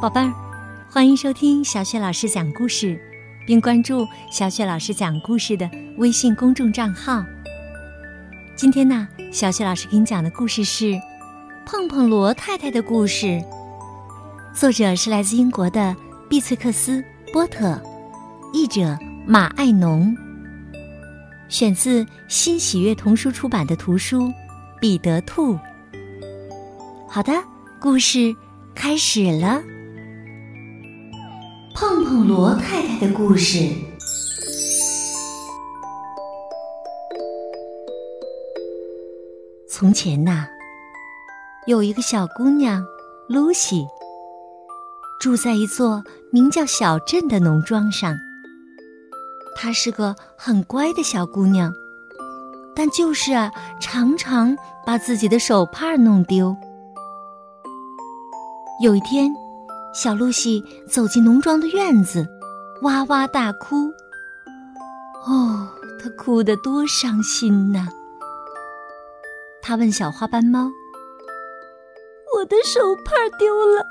宝贝儿，欢迎收听小雪老师讲故事，并关注小雪老师讲故事的微信公众账号。今天呢，小雪老师给你讲的故事是《碰碰罗太太的故事》，作者是来自英国的碧翠克斯·波特，译者马爱农，选自新喜悦童书出版的图书《彼得兔》。好的，故事开始了。罗太太的故事。从前呐，有一个小姑娘露西，住在一座名叫小镇的农庄上。她是个很乖的小姑娘，但就是啊，常常把自己的手帕弄丢。有一天。小露西走进农庄的院子，哇哇大哭。哦，她哭得多伤心呐！她问小花斑猫：“我的手帕丢了，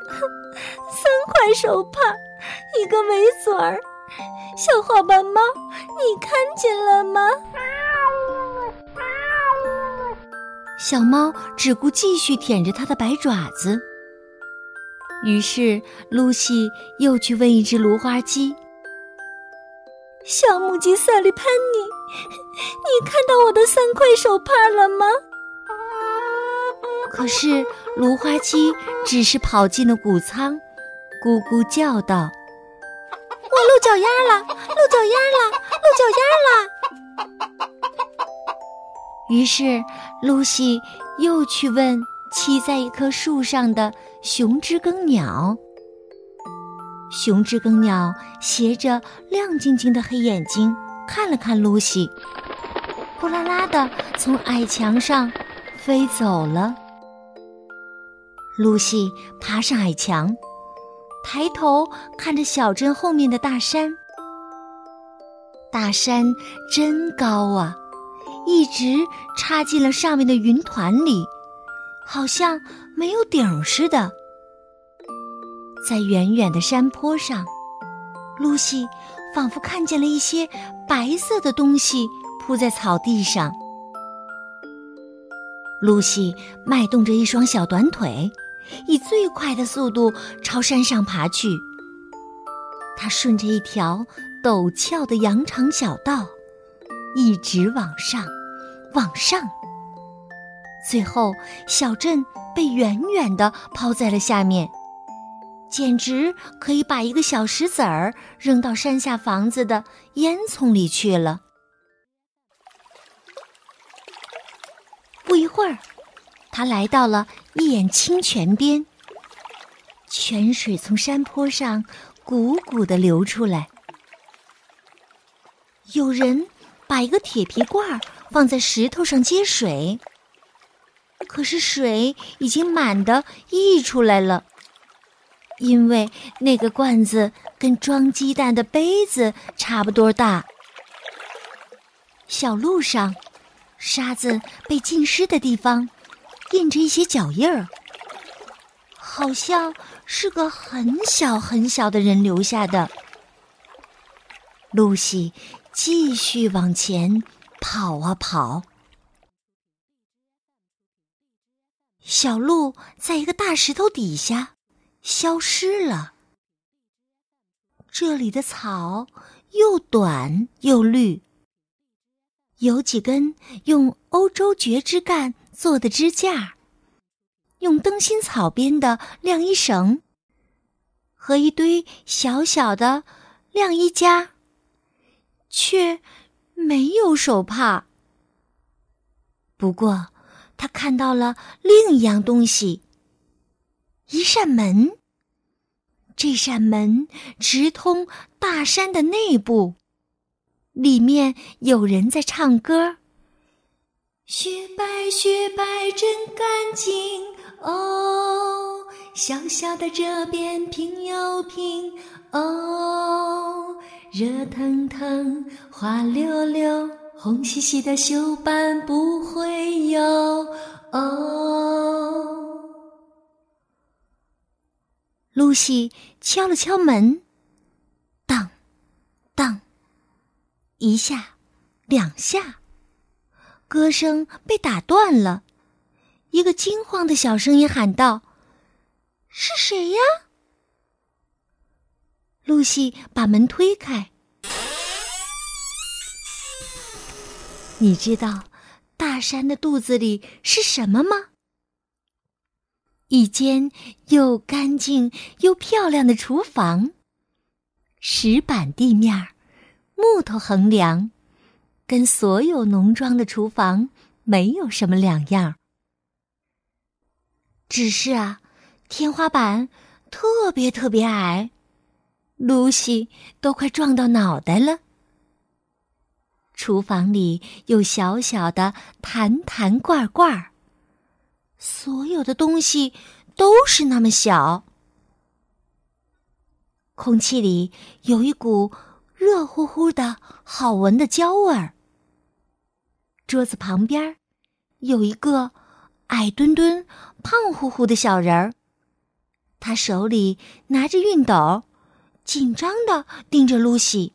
三块手帕，一个围嘴儿。小花斑猫，你看见了吗？”小猫只顾继续舔着它的白爪子。于是，露西又去问一只芦花鸡：“小母鸡萨利潘尼，你看到我的三块手帕了吗？”可是，芦花鸡只是跑进了谷仓，咕咕叫道：“我露脚丫了，露脚丫了，露脚丫了！”于是，露西又去问栖在一棵树上的。熊知更鸟，熊知更鸟斜着亮晶晶的黑眼睛看了看露西，呼啦啦的从矮墙上飞走了。露西爬上矮墙，抬头看着小镇后面的大山，大山真高啊，一直插进了上面的云团里。好像没有顶似的，在远远的山坡上，露西仿佛看见了一些白色的东西铺在草地上。露西迈动着一双小短腿，以最快的速度朝山上爬去。她顺着一条陡峭的羊肠小道，一直往上，往上。最后，小镇被远远的抛在了下面，简直可以把一个小石子儿扔到山下房子的烟囱里去了。不一会儿，他来到了一眼清泉边，泉水从山坡上汩汩的流出来。有人把一个铁皮罐放在石头上接水。可是水已经满的溢出来了，因为那个罐子跟装鸡蛋的杯子差不多大。小路上，沙子被浸湿的地方，印着一些脚印儿，好像是个很小很小的人留下的。露西继续往前跑啊跑。小鹿在一个大石头底下消失了。这里的草又短又绿，有几根用欧洲蕨枝干做的支架，用灯芯草编的晾衣绳，和一堆小小的晾衣夹，却没有手帕。不过。他看到了另一样东西，一扇门。这扇门直通大山的内部，里面有人在唱歌。雪白雪白真干净哦，小小的这边平又平哦，热腾腾滑溜溜。红兮兮的锈斑不会有哦。露西敲了敲门，当，当，一下，两下，歌声被打断了。一个惊慌的小声音喊道：“是谁呀？”露西把门推开。你知道大山的肚子里是什么吗？一间又干净又漂亮的厨房，石板地面，木头横梁，跟所有农庄的厨房没有什么两样。只是啊，天花板特别特别矮，露西都快撞到脑袋了。厨房里有小小的坛坛罐罐，所有的东西都是那么小。空气里有一股热乎乎的好闻的焦味儿。桌子旁边有一个。矮墩墩、胖乎乎的小人儿，他手里拿着熨斗，紧张的盯着露西。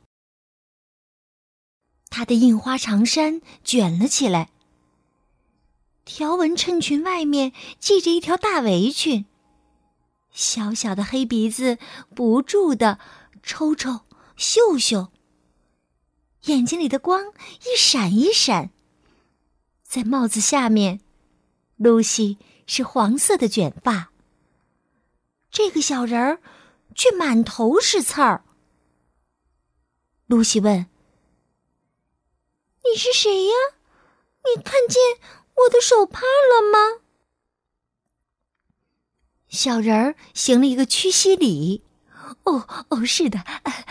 他的印花长衫卷了起来，条纹衬裙外面系着一条大围裙，小小的黑鼻子不住的抽抽嗅嗅，眼睛里的光一闪一闪，在帽子下面。露西是黄色的卷发，这个小人儿却满头是刺儿。露西问：“你是谁呀？你看见我的手帕了吗？”小人儿行了一个屈膝礼：“哦哦，是的，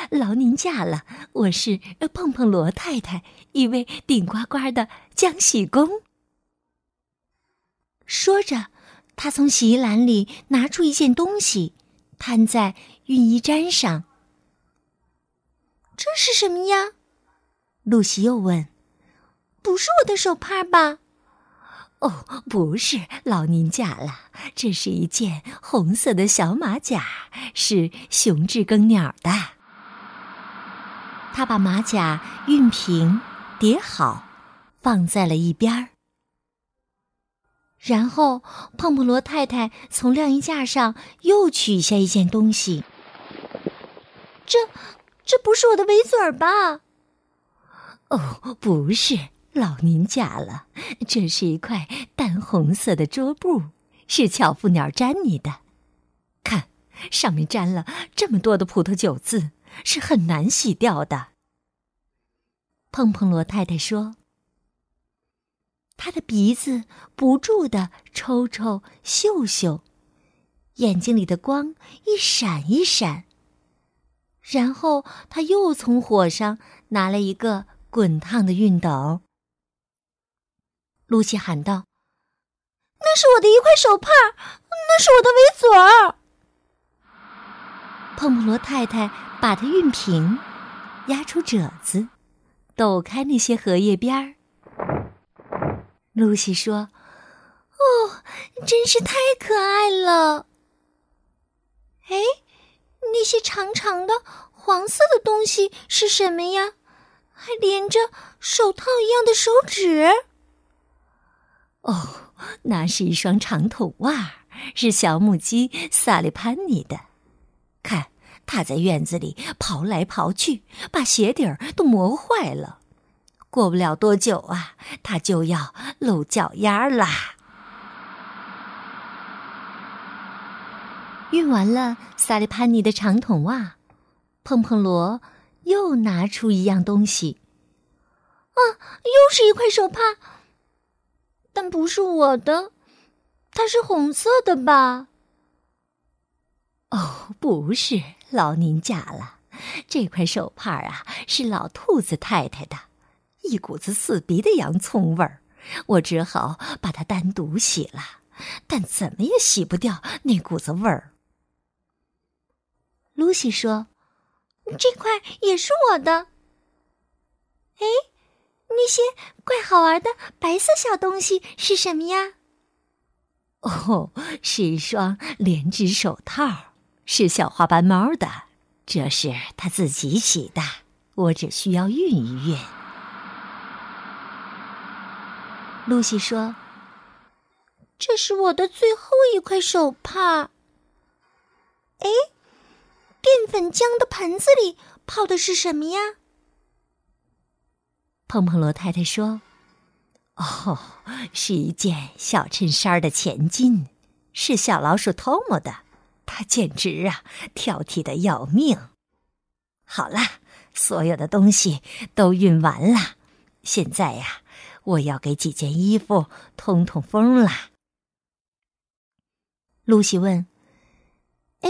劳您驾了，我是碰碰罗太太，一位顶呱呱的浆洗工。”说着，他从洗衣篮里拿出一件东西，摊在熨衣毡上。这是什么呀？露西又问。“不是我的手帕吧？”“哦，不是，劳您驾了。这是一件红色的小马甲，是雄志更鸟的。”他把马甲熨平，叠好，放在了一边儿。然后，胖胖罗太太从晾衣架上又取下一件东西。这，这不是我的围嘴儿吧？哦，不是，老您家了。这是一块淡红色的桌布，是巧妇鸟粘你的。看，上面沾了这么多的葡萄酒渍，是很难洗掉的。碰碰罗太太说。他的鼻子不住的抽抽嗅嗅，眼睛里的光一闪一闪。然后他又从火上拿了一个滚烫的熨斗。露西喊道：“那是我的一块手帕，那是我的围嘴儿。”碰碰罗太太把它熨平，压出褶子，抖开那些荷叶边儿。露西说：“哦，真是太可爱了。哎，那些长长的黄色的东西是什么呀？还连着手套一样的手指。哦，那是一双长筒袜，是小母鸡萨利潘尼的。看，它在院子里刨来刨去，把鞋底儿都磨坏了。”过不了多久啊，它就要露脚丫啦。熨完了萨利潘尼的长筒袜，碰碰罗又拿出一样东西。啊，又是一块手帕，但不是我的，它是红色的吧？哦，不是，劳您驾了，这块手帕啊，是老兔子太太的。一股子刺鼻的洋葱味儿，我只好把它单独洗了，但怎么也洗不掉那股子味儿。露西说：“这块也是我的。”哎，那些怪好玩的白色小东西是什么呀？哦，是一双连指手套，是小花斑猫的，这是他自己洗的，我只需要熨一熨。”露西说：“这是我的最后一块手帕。”哎，淀粉浆的盆子里泡的是什么呀？碰碰罗太太说：“哦，是一件小衬衫的前襟，是小老鼠偷摸的。它简直啊，挑剔的要命。好了，所有的东西都运完了，现在呀，我要给几件衣服通通风了。”露西问。哎，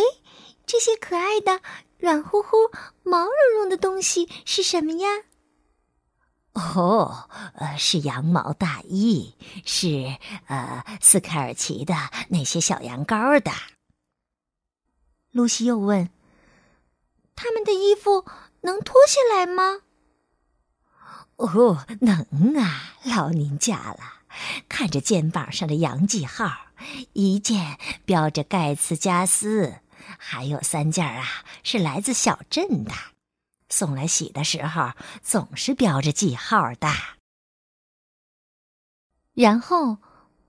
这些可爱的、软乎乎、毛茸茸的东西是什么呀？哦，呃，是羊毛大衣，是呃斯凯尔奇的那些小羊羔的。露西又问：“他们的衣服能脱下来吗？”哦，能啊，劳您驾了。看着肩膀上的洋记号，一件标着盖茨加斯，还有三件啊是来自小镇的，送来洗的时候总是标着记号的。然后，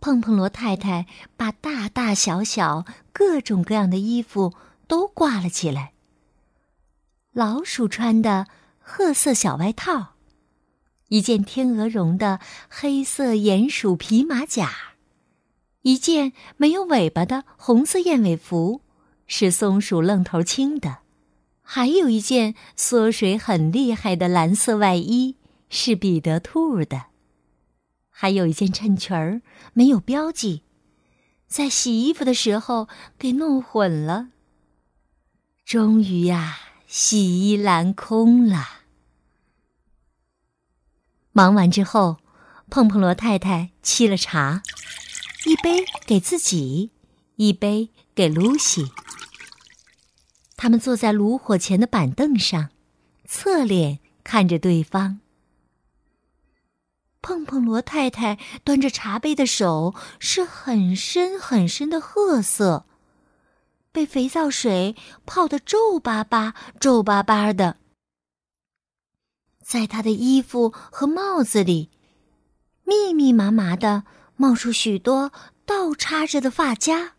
碰碰罗太太把大大小小、各种各样的衣服都挂了起来。老鼠穿的褐色小外套。一件天鹅绒的黑色鼹鼠皮马甲，一件没有尾巴的红色燕尾服，是松鼠愣头青的；还有一件缩水很厉害的蓝色外衣，是彼得兔的；还有一件衬裙儿没有标记，在洗衣服的时候给弄混了。终于呀，洗衣篮空了。忙完之后，碰碰罗太太沏了茶，一杯给自己，一杯给露西。他们坐在炉火前的板凳上，侧脸看着对方。碰碰罗太太端着茶杯的手是很深很深的褐色，被肥皂水泡得皱巴巴、皱巴巴的。在他的衣服和帽子里，密密麻麻的冒出许多倒插着的发夹。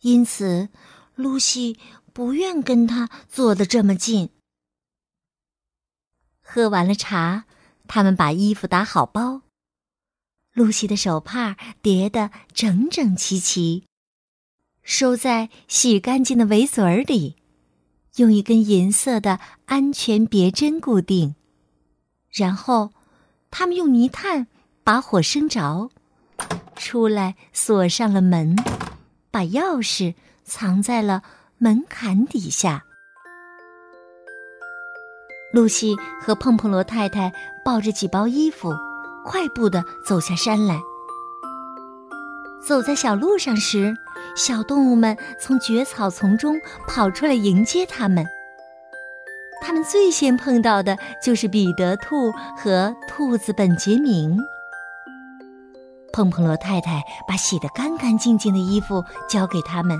因此，露西不愿跟他坐得这么近。喝完了茶，他们把衣服打好包，露西的手帕叠得整整齐齐，收在洗干净的围嘴儿里。用一根银色的安全别针固定，然后他们用泥炭把火生着，出来锁上了门，把钥匙藏在了门槛底下。露西和碰碰罗太太抱着几包衣服，快步的走下山来。走在小路上时。小动物们从蕨草丛中跑出来迎接他们。他们最先碰到的就是彼得兔和兔子本杰明。碰碰罗太太把洗得干干净净的衣服交给他们。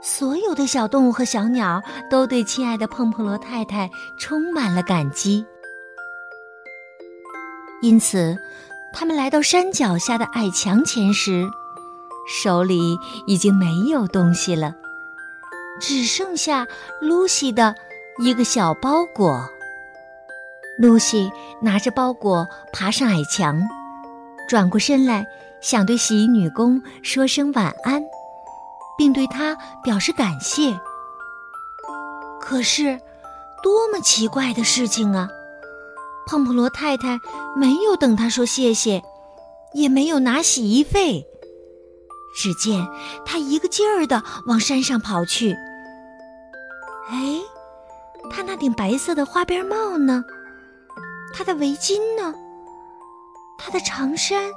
所有的小动物和小鸟都对亲爱的碰碰罗太太充满了感激。因此，他们来到山脚下的矮墙前时。手里已经没有东西了，只剩下露西的一个小包裹。露西拿着包裹爬上矮墙，转过身来，想对洗衣女工说声晚安，并对他表示感谢。可是，多么奇怪的事情啊！胖普罗太太没有等他说谢谢，也没有拿洗衣费。只见他一个劲儿的往山上跑去。哎，他那顶白色的花边帽呢？他的围巾呢？他的长衫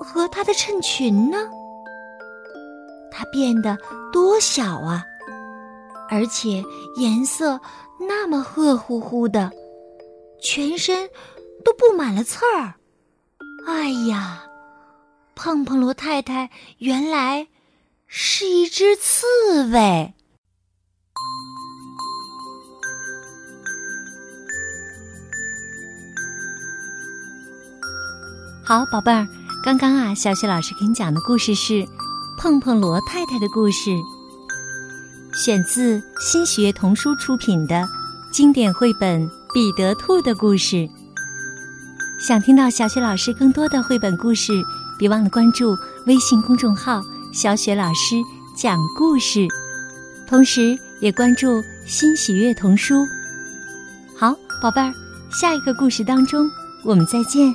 和他的衬裙呢？它变得多小啊！而且颜色那么褐乎乎的，全身都布满了刺儿。哎呀！碰碰罗太太原来是一只刺猬。好，宝贝儿，刚刚啊，小雪老师给你讲的故事是《碰碰罗太太的故事》，选自新学童书出品的经典绘本《彼得兔的故事》。想听到小雪老师更多的绘本故事，别忘了关注微信公众号“小雪老师讲故事”，同时也关注新喜悦童书。好，宝贝儿，下一个故事当中，我们再见。